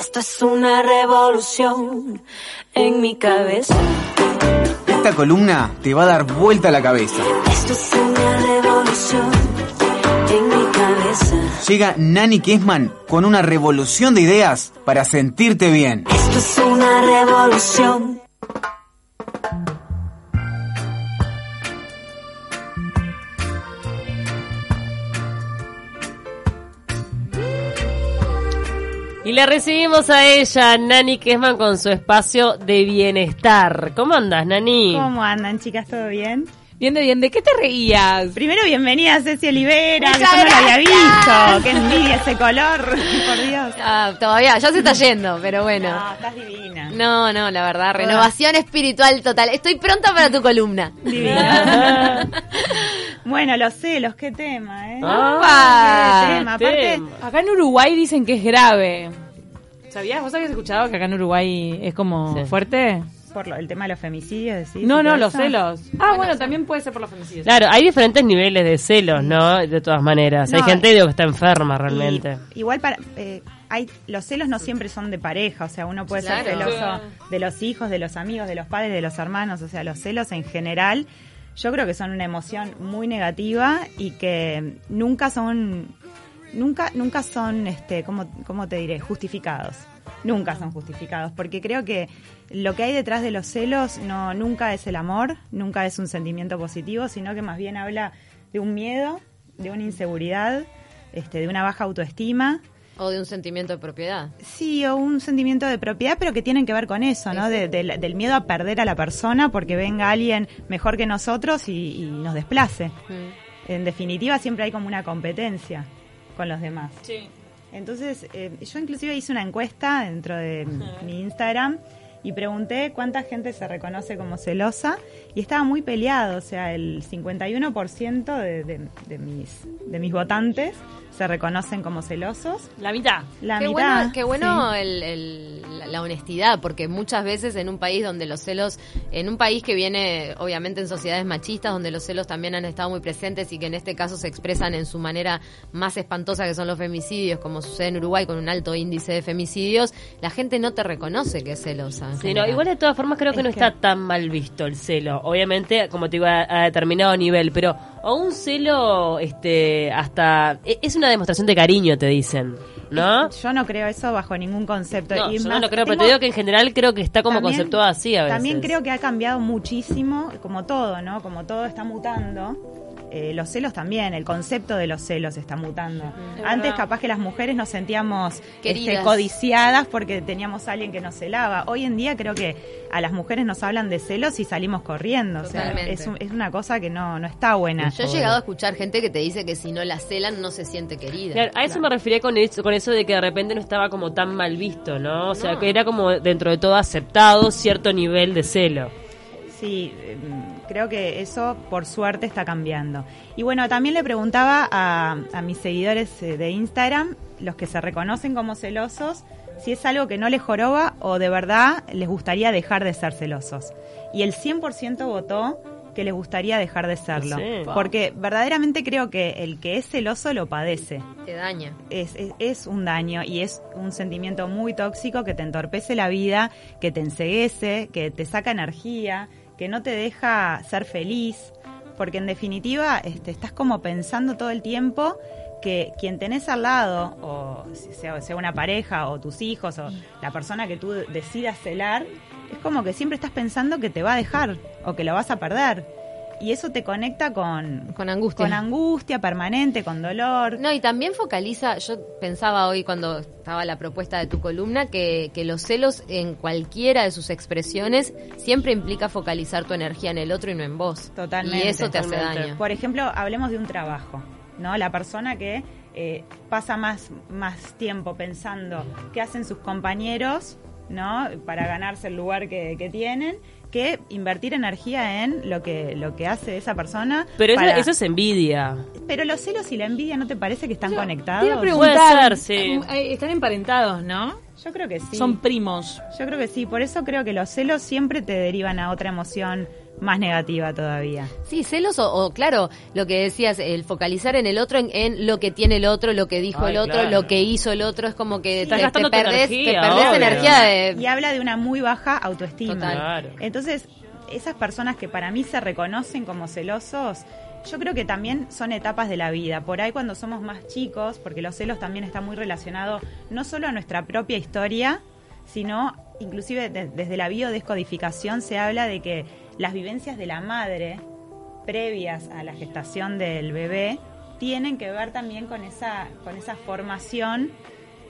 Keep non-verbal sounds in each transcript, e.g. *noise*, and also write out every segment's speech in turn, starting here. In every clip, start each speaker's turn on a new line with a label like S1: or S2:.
S1: Esto es una revolución en mi cabeza.
S2: Esta columna te va a dar vuelta a la cabeza.
S1: Esto es una revolución en mi cabeza.
S2: Llega Nani Kessman con una revolución de ideas para sentirte bien.
S1: Esto es una revolución.
S3: Y la recibimos a ella, Nani Kesman, con su espacio de bienestar. ¿Cómo andas, Nani?
S4: ¿Cómo andan, chicas? ¿Todo bien?
S5: Bien de bien, ¿de qué te reías?
S4: Primero, bienvenida Ceci Olivera, que yo no la había visto. Qué envidia ese color, *laughs* por Dios.
S5: Ah, todavía, ya se está yendo, pero bueno.
S4: No, estás divina.
S5: No, no, la verdad, renovación espiritual total. Estoy pronta para tu columna.
S4: Divina. *laughs* bueno, los celos, qué tema, ¿eh?
S3: Ah,
S4: qué tema. Aparte,
S3: tema.
S6: Acá en Uruguay dicen que es grave. ¿Sabías? ¿Vos habías escuchado que acá en Uruguay es como
S3: Sí.
S6: fuerte?
S4: Por lo- el tema de los femicidios, decís.
S6: No, no, los
S4: eso.
S6: celos. Ah, bueno, también puede ser por los femicidios.
S3: Claro, hay diferentes niveles de celos, ¿no? De todas maneras. hay gente digo, que está enferma realmente.
S4: Y igual para eh, hay los celos no siempre son de pareja, o sea, uno puede ser celoso de los hijos, de los amigos, de los padres, de los hermanos, o sea, los celos en general yo creo que son una emoción muy negativa y que nunca son nunca nunca son este cómo cómo te diré, justificados. Nunca son justificados, porque creo que lo que hay detrás de los celos no nunca es el amor, nunca es un sentimiento positivo, sino que más bien habla de un miedo, de una inseguridad, este, de una baja autoestima,
S5: O de un sentimiento de propiedad.
S4: sí, o un sentimiento de propiedad, pero que tienen que ver con eso, ¿no? De- del miedo a perder a la persona porque venga alguien mejor que nosotros y, y nos desplace. En definitiva, siempre hay como una competencia con los demás.
S6: Sí.
S4: Entonces, eh, yo inclusive hice una encuesta dentro de mi Instagram y pregunté cuánta gente se reconoce como celosa y estaba muy peleado, o sea, el 51% de, de, de mis, de mis votantes se reconocen como celosos.
S6: La mitad.
S4: La
S5: qué
S4: mitad,
S5: bueno, qué bueno
S4: sí.
S5: el- el- la, la honestidad, porque muchas veces en un país donde los celos, en un país que viene obviamente en sociedades machistas, donde los celos también han estado muy presentes y que en este caso se expresan en su manera más espantosa que son los femicidios, como sucede en Uruguay con un alto índice de femicidios, la gente no te reconoce que es celosa. en
S3: Sí, no,
S5: general.
S3: igual de todas formas creo que
S4: Es
S3: no
S4: que-
S3: está tan mal visto el celo. Obviamente, como te digo, a, a determinado nivel, pero a un celo, este, hasta e- es una demostración de cariño, te dicen, ¿no?
S4: Yo no creo eso bajo ningún concepto.
S3: No,
S4: Y
S3: yo no lo creo, pero te digo que en general creo que está como
S4: También-
S3: conceptuado así a veces.
S4: También creo que ha cambiado muchísimo, como todo, ¿no? Como todo está mutando. Eh, los celos también, el concepto de los celos está mutando. Antes capaz que las mujeres nos sentíamos este, codiciadas porque teníamos a alguien que nos celaba. Hoy en día creo que a las mujeres nos hablan de celos y salimos corriendo. O sea, es, un- es una cosa que no, no está buena.
S5: Yo he llegado a escuchar gente que te dice que si no la celan no se siente querida.
S3: Claro, a eso me refería con eso, con eso de que de repente no estaba como tan mal visto, ¿no? O sea, que era como dentro de todo aceptado cierto nivel de celo.
S4: Sí, em, creo que eso por suerte está cambiando. Y bueno, también le preguntaba a, a mis seguidores eh, de Instagram, los que se reconocen como celosos, si es algo que no les joroba o de verdad les gustaría dejar de ser celosos. Y el 100% votó que les gustaría dejar de serlo.
S3: Sí.
S4: Porque verdaderamente creo que el que es celoso lo padece
S5: Te daña.
S4: es, es, es un daño y es un sentimiento muy tóxico que te entorpece la vida, que te enseguece, que te saca energía, que no te deja ser feliz, porque en definitiva este, estás como pensando todo el tiempo que quien tenés al lado, o sea, sea una pareja, o tus hijos, o la persona que tú decidas celar, es como que siempre estás pensando que te va a dejar o que lo vas a perder. Y eso te conecta con,
S5: Con angustia.
S4: con angustia permanente, con dolor.
S5: No, y también focaliza, yo pensaba hoy cuando estaba la propuesta de tu columna, que, que los celos en cualquiera de sus expresiones siempre implica focalizar tu energía en el otro y no en vos.
S4: Totalmente.
S5: Y eso te hace daño.
S4: Por ejemplo, hablemos de un trabajo, ¿no? La persona que eh, pasa más, más tiempo pensando qué hacen sus compañeros, ¿no? Para ganarse el lugar que, que tienen, que invertir energía en lo que, lo que hace esa persona.
S3: Pero eso,
S4: para-
S3: eso es envidia.
S4: Pero los celos y la envidia, ¿no te parece que están
S6: Te iba a
S4: conectados?
S6: preguntar,
S3: Puede ser, sí.
S6: eh, Están emparentados, ¿no?
S4: Yo creo que sí.
S6: Son primos.
S4: Yo creo que sí, por eso creo que los celos siempre te derivan a otra emoción más negativa todavía.
S5: Sí, celos o, o, claro, lo que decías, el focalizar en el otro, en, en lo que tiene el otro, lo que dijo
S3: Ay,
S5: el otro,
S3: claro.
S5: lo que hizo el otro, es como que
S3: Estás
S5: te,
S3: gastando
S5: te
S3: tu
S5: perdés,
S3: energía,
S5: te perdés energía de...
S4: Y habla de una muy baja autoestima.
S5: Total.
S3: Claro.
S4: Entonces, esas personas que para mí se reconocen como celosos, yo creo que también son etapas de la vida. Por ahí cuando somos más chicos, porque los celos también están muy relacionados no solo a nuestra propia historia, sino inclusive de- desde la biodescodificación se habla de que las vivencias de la madre previas a la gestación del bebé tienen que ver también con esa, con esa formación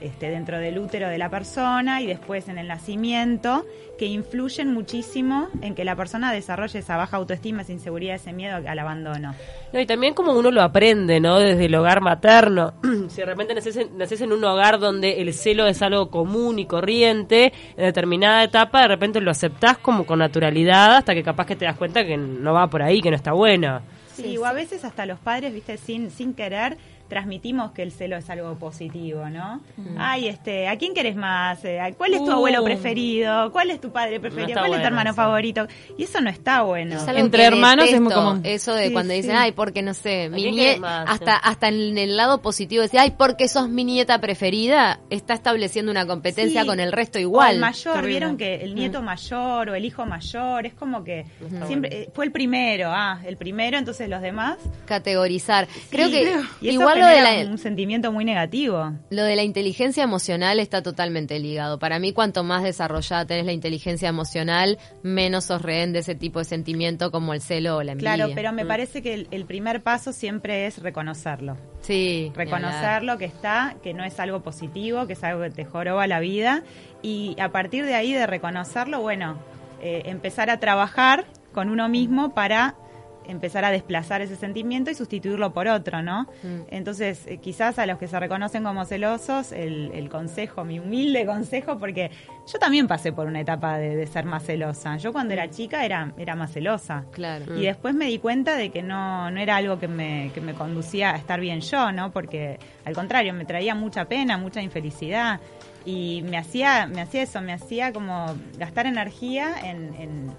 S4: este, dentro del útero de la persona y después en el nacimiento, que influyen muchísimo en que la persona desarrolle esa baja autoestima, esa inseguridad, ese miedo al abandono.
S3: No, y también como uno lo aprende, ¿no? Desde el hogar materno. *clears throat* si de repente naces en, naces en un hogar donde el celo es algo común y corriente, en determinada etapa de repente lo aceptás como con naturalidad hasta que capaz que te das cuenta que no va por ahí, que no está bueno.
S4: Sí, o a veces hasta los padres, viste, sin, sin querer, transmitimos que el celo es algo positivo, ¿no? Ay, este, ¿a quién querés más? Eh, ¿Cuál es tu
S6: Uh.
S4: abuelo preferido? ¿Cuál es tu padre preferido? ¿Cuál es tu hermano favorito? Y eso no está bueno.
S5: Es
S6: Entre hermanos es muy común.
S5: Eso de
S4: Sí,
S5: cuando dicen, ay, porque no sé, mi
S3: quién
S5: nie-
S3: querés más?
S5: hasta, hasta en el lado positivo decir, ay, porque sos mi nieta preferida, está estableciendo una competencia
S4: Sí.
S5: con el resto
S4: O
S5: igual.
S4: el mayor,
S6: Terrible.
S4: vieron que el nieto mayor o el hijo mayor, es como que siempre eh, fue el primero, ah, el primero, entonces los demás.
S5: Categorizar. Creo que igual lo de
S4: genera
S5: la,
S4: un sentimiento muy negativo.
S5: Lo de la inteligencia emocional está totalmente ligado. Para mí, cuanto más desarrollada tenés la inteligencia emocional, menos sos rehén de ese tipo de sentimiento como el celo o la envidia.
S4: Claro, pero me
S5: Mm.
S4: parece que el, el primer paso siempre es reconocerlo.
S5: Sí.
S4: Reconocerlo que está, que no es algo positivo, que es algo que te joroba la vida. Y a partir de ahí, de reconocerlo, bueno, eh, empezar a trabajar con uno mismo para empezar a desplazar ese sentimiento y sustituirlo por otro, ¿no?
S5: Mm.
S4: Entonces, eh, quizás a los que se reconocen como celosos, el, el consejo, mi humilde *laughs* consejo, porque yo también pasé por una etapa de, de ser más celosa. Yo cuando era chica era, era más celosa.
S5: Claro.
S4: Y después me di cuenta de que no, no era algo que me, que me conducía a estar bien yo, ¿no? Porque al contrario, me traía mucha pena, mucha infelicidad. Y me hacía, me hacía eso, me hacía como gastar energía en, en,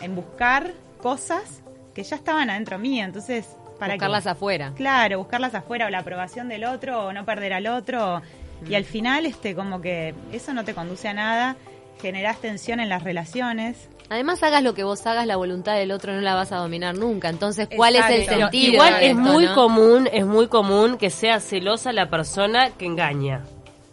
S4: en buscar cosas que ya estaban adentro mío. Entonces, ¿para?
S5: Buscarlas afuera.
S4: Claro, buscarlas afuera o la aprobación del otro o no perder al otro. Y al final, este, como que eso no te conduce a nada. Generás tensión en las relaciones.
S5: Además, hagas lo que vos hagas, la voluntad del otro no la vas a dominar nunca. Entonces, ¿cuál es el sentido?
S3: Igual es
S5: esto,
S3: muy
S5: no?
S3: común, es muy común que sea celosa la persona que engaña.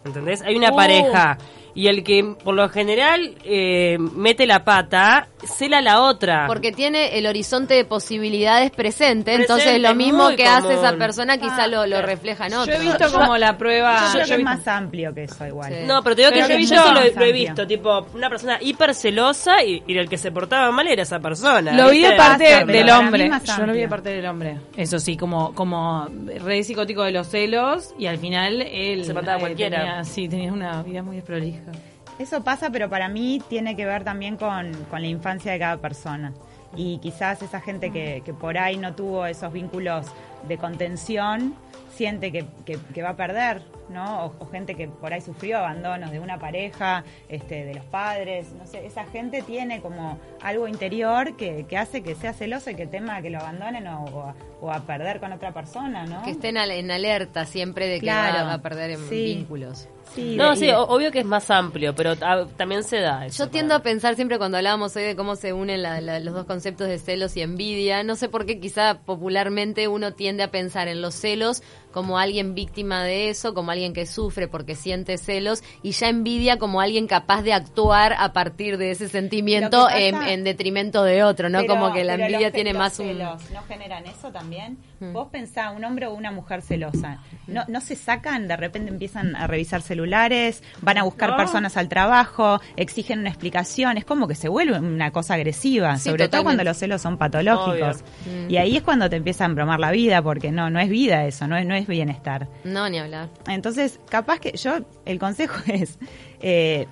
S3: ¿Entendés? Hay una
S6: Uh.
S3: pareja y el que por lo general eh, mete la pata, cela a la otra.
S5: Porque tiene el horizonte de posibilidades presente,
S3: Presente,
S5: entonces lo mismo que hace esa persona quizá
S4: Ah,
S5: lo, lo
S3: claro.
S5: refleja en
S6: Yo he visto como la prueba.
S4: Yo creo
S6: yo
S4: que es más amplio que eso igual.
S5: Sí.
S3: No, pero te digo que
S6: Pero
S3: yo,
S6: que
S3: yo eso lo, he- lo he visto, tipo, una persona hiper celosa y, y el que se portaba mal era esa persona.
S6: Lo vi de parte del hombre. Yo lo vi de parte del hombre. Eso sí, como como re psicótico de los celos y al final él
S3: Se mataba a
S6: eh,
S3: cualquiera.
S6: tenía- sí, tenía una vida muy desprolija.
S4: Eso pasa, pero para mí tiene que ver también con, con la infancia de cada persona. Y quizás esa gente que, que por ahí no tuvo esos vínculos de contención siente que, que- que va a perder, ¿no? O, o gente que por ahí sufrió abandonos de una pareja, este, de los padres, no sé, esa gente tiene como algo interior que, que hace que sea celoso y que tema que lo abandonen o, o a, o a perder con otra persona, ¿no?
S5: Que estén en alerta siempre de que
S4: Claro.
S5: va a perder en
S4: Sí.
S5: vínculos.
S4: Sí,
S3: No, sí, obvio que es más amplio, pero también se da eso.
S5: Yo tiendo a pensar siempre cuando hablábamos hoy de cómo se unen la- la- los dos conceptos de celos y envidia, no sé por qué quizá popularmente uno tiende a pensar en los celos como alguien víctima de eso, como alguien que sufre porque siente celos y ya envidia como alguien capaz de actuar a partir de ese sentimiento en, detrimento de otro, ¿no?
S4: Pero-
S5: como que la envidia
S4: los
S5: tiene
S4: los
S5: más un...
S4: celos ¿No generan eso también?
S5: Mm.
S4: Vos pensá, un hombre o una mujer celosa, ¿no, ¿no se sacan, de repente empiezan a revisar celulares, van a buscar
S3: No.
S4: personas al trabajo, exigen una explicación, es como que se vuelve una cosa agresiva,
S5: Sí,
S4: sobre todo cuando los celos son patológicos.
S5: Obvio. Mm.
S4: Y ahí es cuando te empieza a embromar la vida, porque no, no es vida eso, no es, no es bienestar.
S5: No, ni hablar.
S4: Entonces, capaz que yo, el consejo *laughs* es, eh,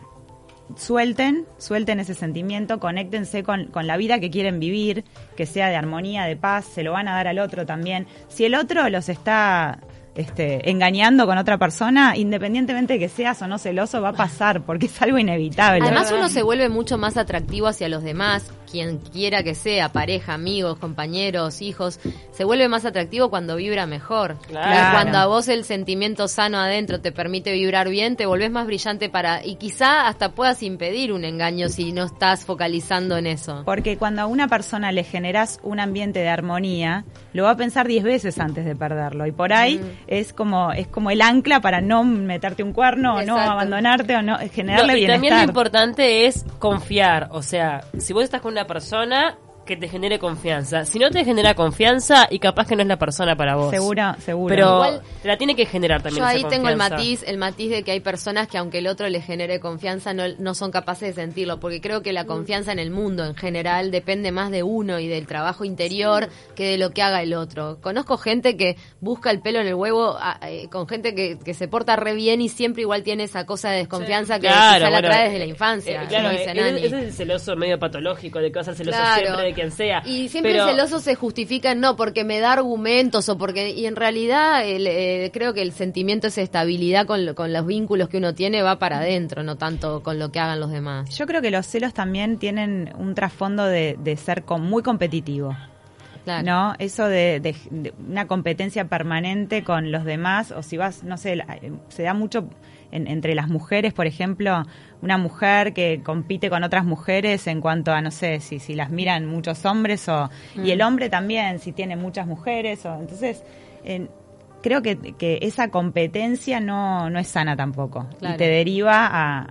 S4: suelten, suelten ese sentimiento, conéctense con, con la vida que quieren vivir, que sea de armonía, de paz, se lo van a dar al otro también. Si el otro los está este, engañando con otra persona, independientemente de que seas o no celoso, va a pasar, porque es algo inevitable.
S5: Además uno se vuelve mucho más atractivo hacia los demás quien quiera que sea, pareja, amigos, compañeros, hijos, se vuelve más atractivo cuando vibra mejor.
S3: Claro.
S5: Cuando a vos el sentimiento sano adentro te permite vibrar bien, te volvés más brillante para y quizá hasta puedas impedir un engaño si no estás focalizando en eso.
S4: Porque cuando a una persona le generas un ambiente de armonía, lo va a pensar diez veces antes de perderlo. Y por ahí es como es como el ancla para no meterte un cuerno o no abandonarte o no generarle
S3: No, y también lo
S4: bienestar.
S3: importante es confiar. O sea, si vos estás con una persona que te genere confianza. Si no te genera confianza, y capaz que no es la persona para vos.
S4: Seguro, seguro.
S3: Pero
S5: Igual-
S3: te la tiene que generar también.
S5: Yo ahí
S3: esa
S5: tengo el matiz, el matiz de que hay personas que aunque el otro le genere confianza no, no son capaces de sentirlo, porque creo que la confianza en el mundo en general depende más de uno y del trabajo interior que de lo que haga el otro. Conozco gente que busca el pelo en el huevo, a- eh, con gente que, que se porta re bien y siempre igual tiene esa cosa de desconfianza que
S3: Claro,
S5: quizá la
S3: bueno,
S5: trae desde la
S3: eh,
S5: infancia.
S3: eh, claro,
S5: como dice
S3: eh, ese ese es el celoso medio patológico de que vas a ser celoso
S5: Claro.
S3: siempre de quien sea.
S5: Y siempre
S3: Pero-
S5: el celoso se justifica en no, porque me da argumentos o porque. Y en realidad el, eh, creo que el sentimiento, esa estabilidad con, lo- con los vínculos que uno tiene va para adentro, no tanto con lo que hagan los demás.
S4: Yo creo que los celos también tienen un trasfondo de, de ser con- muy competitivo.
S5: Claro.
S4: ¿No? Eso de, de- de una competencia permanente con los demás, o si vas, no sé, la- eh, se da mucho en- entre las mujeres, por ejemplo, una mujer que compite con otras mujeres en cuanto a, no sé, si, si las miran muchos hombres, o y el hombre también, si tiene muchas mujeres, o entonces. en- Creo que, que esa competencia no, no es sana tampoco
S5: Claro.
S4: y te deriva a,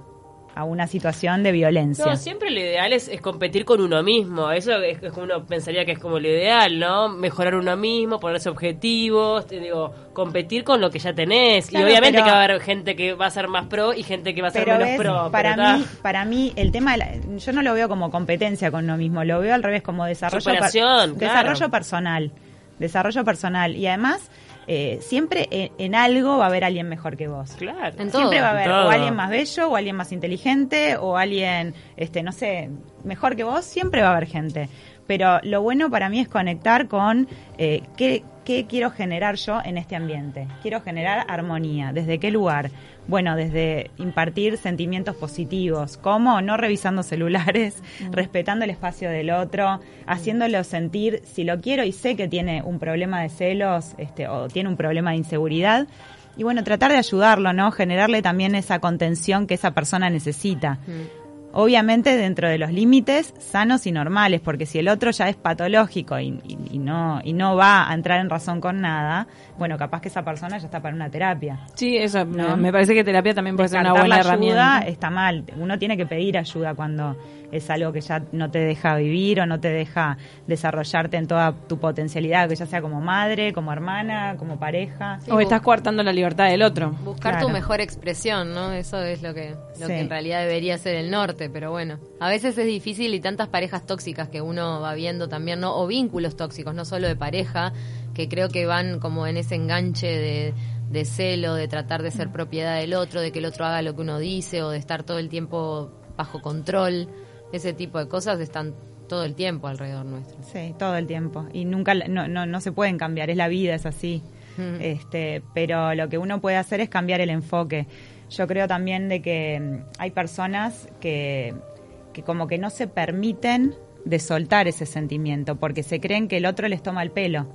S4: a una situación de violencia.
S3: No, siempre lo ideal es, es competir con uno mismo. Eso es, es como uno pensaría que es como lo ideal, ¿no? Mejorar uno mismo, ponerse objetivos, te digo, competir con lo que ya tenés.
S4: Claro,
S3: y obviamente
S4: pero-
S3: que va a haber gente que va a ser más pro y gente que va a ser menos pro.
S4: para
S3: pero
S4: mí, para mí el tema, de la- yo no lo veo como competencia con uno mismo, lo veo al revés como desarrollo, per-
S3: claro.
S4: desarrollo personal, desarrollo personal y además eh, siempre en, en algo va a haber alguien mejor que vos.
S3: Claro.
S5: En todo.
S4: Siempre va a haber
S3: todo.
S4: o alguien más bello, o alguien más inteligente, o alguien, este, no sé, mejor que vos, siempre va a haber gente. Pero lo bueno para mí es conectar con eh, qué, qué quiero generar yo en este ambiente. Quiero generar armonía. ¿Desde qué lugar? Bueno, desde impartir sentimientos positivos. ¿Cómo? No revisando celulares, respetando el espacio del otro, haciéndolo sentir, si lo quiero y sé que tiene un problema de celos este, o tiene un problema de inseguridad, y bueno, tratar de ayudarlo, ¿no? Generarle también esa contención que esa persona necesita. Obviamente dentro de los límites sanos y normales, porque si el otro ya es patológico y, y- y no y no va a entrar en razón con nada, bueno, capaz que esa persona ya está para una terapia.
S6: Sí, eso.
S4: ¿No?
S6: Me parece que terapia también puede ser una buena
S4: la ayuda
S6: herramienta.
S4: está mal. Uno tiene que pedir ayuda cuando es algo que ya no te deja vivir o no te deja desarrollarte en toda tu potencialidad, que ya sea como madre, como hermana, como pareja.
S6: O estás coartando la libertad del otro.
S5: Buscar
S4: Claro.
S5: tu mejor expresión, ¿no? Eso es lo que, lo
S4: Sí.
S5: que en realidad debería ser el norte, pero bueno. A veces es difícil y tantas parejas tóxicas que uno va viendo también, ¿no? O vínculos tóxicos, no solo de pareja, que creo que van como en ese enganche de, de celo, de tratar de ser propiedad del otro, de que el otro haga lo que uno dice, o de estar todo el tiempo bajo control. Ese tipo de cosas están todo el tiempo alrededor nuestro.
S4: Sí, todo el tiempo. Y nunca, no, no, no se pueden cambiar, es la vida, es así.
S5: Mm.
S4: este, pero lo que uno puede hacer es cambiar el enfoque. Yo creo también de que mm, hay personas que, que como que no se permiten de soltar ese sentimiento, porque se creen que el otro les toma el pelo.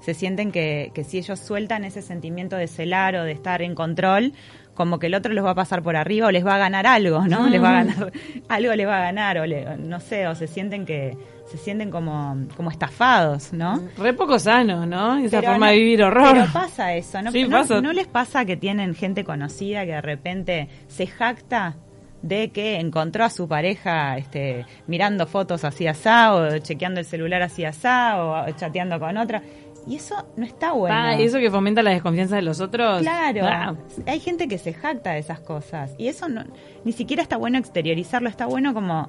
S4: Se sienten que, que si ellos sueltan ese sentimiento de celar o de estar en control, como que el otro los va a pasar por arriba o les va a ganar algo, ¿no? Les va a ganar, *laughs* algo les va a ganar, o le- no sé, o se sienten que, se sienten como, como estafados, ¿no?
S6: Re poco sano, ¿no? Esa
S4: Pero
S6: forma
S4: no-
S6: de vivir horror.
S4: Pero pasa eso, ¿no?
S6: Sí,
S4: ¿No-
S6: pasa.
S4: ¿No les pasa que tienen gente conocida que de repente se jacta de que encontró a su pareja este, mirando fotos así asá o chequeando el celular así asá o chateando con otra? Y eso no está bueno.
S6: Ah, ¿y eso que fomenta la desconfianza de los otros.
S4: Claro,
S6: Ah,
S4: hay gente que se jacta de esas cosas y eso no, ni siquiera está bueno exteriorizarlo, está bueno como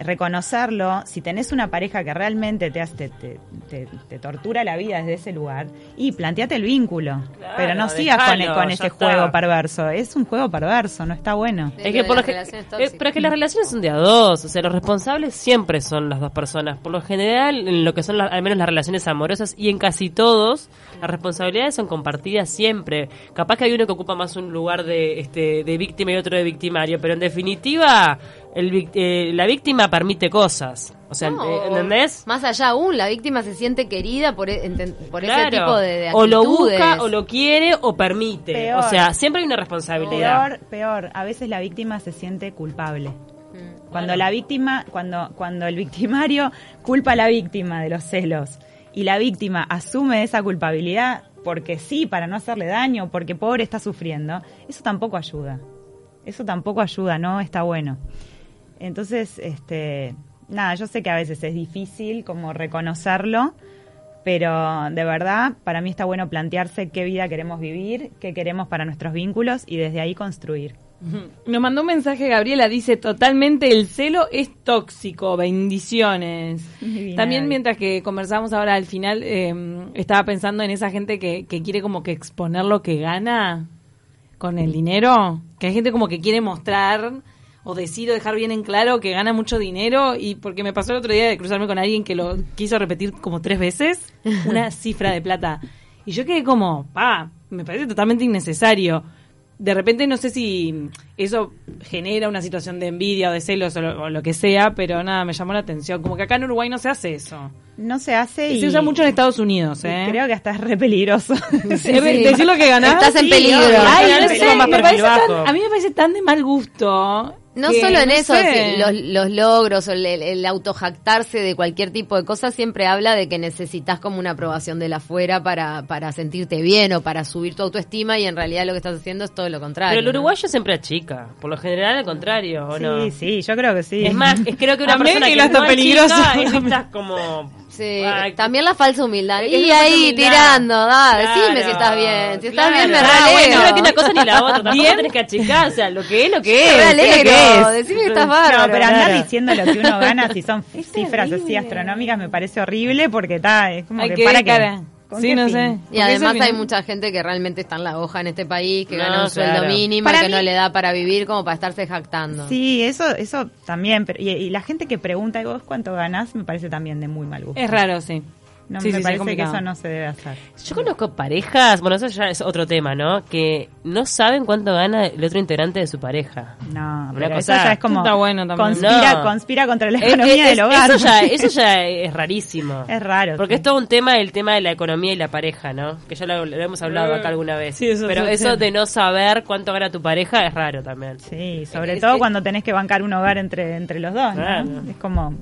S4: reconocerlo, si tenés una pareja que realmente te, hace, te, te- te tortura la vida desde ese lugar, y planteate el vínculo,
S3: Claro,
S4: pero no sigas con,
S3: dejalo,
S4: con ese
S3: está.
S4: juego perverso, es un juego perverso, no está bueno.
S3: Es que, por lo eh, pero es que las relaciones son de a dos, o sea, los responsables siempre son las dos personas. Por lo general, en lo que son la- al menos las relaciones amorosas y en casi todos, las responsabilidades son compartidas siempre. Capaz que hay uno que ocupa más un lugar de, este, de víctima y otro de victimario, pero en definitiva, el vic- eh, la víctima permite cosas. O sea,
S5: No,
S3: eh, ¿entendés?
S5: Más allá aún, la víctima se siente querida por, e- enten- por ese tipo de, de
S3: o lo
S5: actitudes.
S3: busca, o lo quiere, o permite.
S4: Peor.
S3: O sea, siempre hay una responsabilidad.
S4: Peor, peor. A veces la víctima se siente culpable.
S5: Mm.
S4: Cuando la víctima, cuando, cuando el victimario culpa a la víctima de los celos y la víctima asume esa culpabilidad porque sí, para no hacerle daño, porque pobre está sufriendo, eso tampoco ayuda. Eso tampoco ayuda, no está bueno. Entonces, este, nada, yo sé que a veces es difícil como reconocerlo, pero de verdad para mí está bueno plantearse qué vida queremos vivir, qué queremos para nuestros vínculos y desde ahí construir.
S6: Nos mandó un mensaje Gabriela, dice totalmente el celo es tóxico, bendiciones. También mientras que conversamos ahora al final, eh, estaba pensando en esa gente que, que quiere como que exponer lo que gana con el dinero, que hay gente como que quiere mostrar o decir o dejar bien en claro que gana mucho dinero y porque me pasó el otro día de cruzarme con alguien que lo quiso repetir como tres veces, *laughs* una cifra de plata. Y yo quedé como, pa, me parece totalmente innecesario. De repente no sé si eso genera una situación de envidia o de celos o lo, o lo que sea, pero nada, me llamó la atención. Como que acá en Uruguay no se hace eso.
S4: No se hace y
S6: Se usa mucho en Estados Unidos, ¿eh?
S4: creo que hasta es re peligroso. *laughs*
S6: Sí, Decir lo que ganás.
S5: Estás en peligro.
S6: Ay, no sé, me parece tan- a mí me parece tan de mal gusto.
S5: No
S6: que,
S5: solo en
S6: no
S5: eso, sí, los, los logros o el, el autojactarse de cualquier tipo de cosas siempre habla de que necesitas como una aprobación de la afuera para, para sentirte bien o para subir tu autoestima y en realidad lo que estás haciendo es todo lo contrario.
S3: Pero el
S5: ¿no?
S3: uruguayo siempre achica. Por lo general, al contrario, ¿o no?
S4: Sí, sí, yo creo que sí.
S3: Es más, es- creo que una *laughs* persona que no es
S6: peligroso.
S3: chica es vista como...
S5: Sí,
S3: Ay,
S5: también la falsa humildad.
S3: Es
S5: Y ahí
S3: humildad.
S5: tirando, da,
S3: Claro,
S5: decime si estás bien. Si estás bien, me
S3: claro. Ah,
S5: raleo.
S3: bueno, no es que una cosa ni la otra. Tampoco
S6: Bien.
S3: tenés que achicar. O sea, lo que es, lo que
S5: Me
S3: es. es lo
S5: raleo,
S3: que es.
S5: decime que estás
S4: No,
S5: bárbaro.
S4: pero andar
S3: claro.
S4: diciendo lo que uno gana, si son *laughs* cifras así astronómicas, me parece horrible porque está, es como
S6: Hay
S4: que
S6: que
S4: para
S6: cara.
S4: Qué. ¿Con
S6: Sí,
S4: qué
S6: no
S4: fin?
S6: sé.
S5: Y
S6: Porque
S5: además hay
S6: final-
S5: mucha gente que realmente está en la hoja en este país, que
S3: No,
S5: gana un sueldo mínimo
S4: Para
S5: y que
S4: mí-
S5: no le da para vivir como para estarse jactando.
S4: Sí, eso, eso también. Pero, y, y la gente que pregunta, ¿y vos cuánto ganás? Me parece también de muy mal gusto.
S6: Es raro, sí.
S4: No,
S6: Sí,
S4: me
S6: sí,
S4: parece que eso no se debe hacer.
S3: Yo conozco parejas, bueno, eso ya es otro tema, ¿no? Que no saben cuánto gana el otro integrante de su pareja.
S4: No,
S3: Una
S4: pero
S3: cosa-
S4: eso ya es como
S6: Está bueno también.
S4: conspira,
S3: No.
S4: conspira contra la economía
S3: es-
S4: del hogar.
S3: Eso ya, *laughs* eso ya es rarísimo.
S4: Es raro,
S3: Porque
S4: sí.
S3: es todo un tema, el tema de la economía y la pareja, ¿no? Que ya lo, lo hemos hablado acá alguna vez.
S6: Sí, eso
S3: Pero
S6: sí,
S3: eso
S6: sí.
S3: de no saber cuánto gana tu pareja es raro también.
S4: Sí, sobre
S3: Es-
S4: todo
S3: es-
S4: cuando tenés que bancar un hogar entre, entre los dos, ¿no?
S3: Claro.
S4: Es como,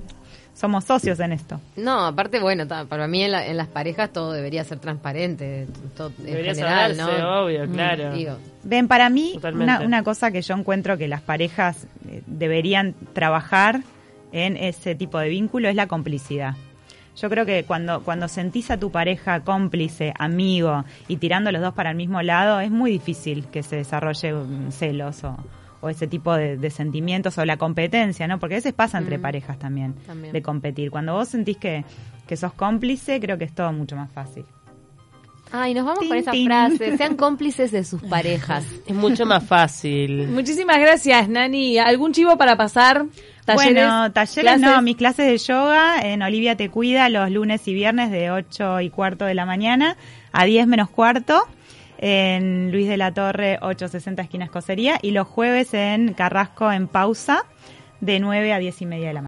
S4: somos socios en esto.
S5: No, aparte, bueno, para mí en, la- en las parejas todo debería ser transparente, todo en general,
S3: saberse,
S5: ¿no?
S3: obvio, claro.
S5: Digo,
S4: Ven, para mí, una, una cosa que yo encuentro que las parejas eh, deberían trabajar en ese tipo de vínculo es la complicidad. Yo creo que cuando, cuando sentís a tu pareja cómplice, amigo, y tirando los dos para el mismo lado, es muy difícil que se desarrolle celos o, o ese tipo de, de sentimientos o la competencia, ¿no? Porque a veces pasa entre
S5: Mm.
S4: parejas también,
S5: También.
S4: de competir. Cuando vos sentís que, que sos cómplice, creo que es todo mucho más fácil.
S5: Ay, nos vamos con esa frase. *laughs* Sean cómplices de sus parejas. *laughs*
S3: Es mucho más fácil.
S6: Muchísimas gracias, Nani. ¿Algún chivo para pasar? ¿Talleres?
S4: Bueno, talleres no, mis clases de yoga en Olivia Te Cuida los lunes y viernes de 8 y cuarto de la mañana a 10 menos cuarto en Luis de la Torre 860 esquina Escocería y los jueves en Carrasco en pausa de 9 a 10 y media de la mañana.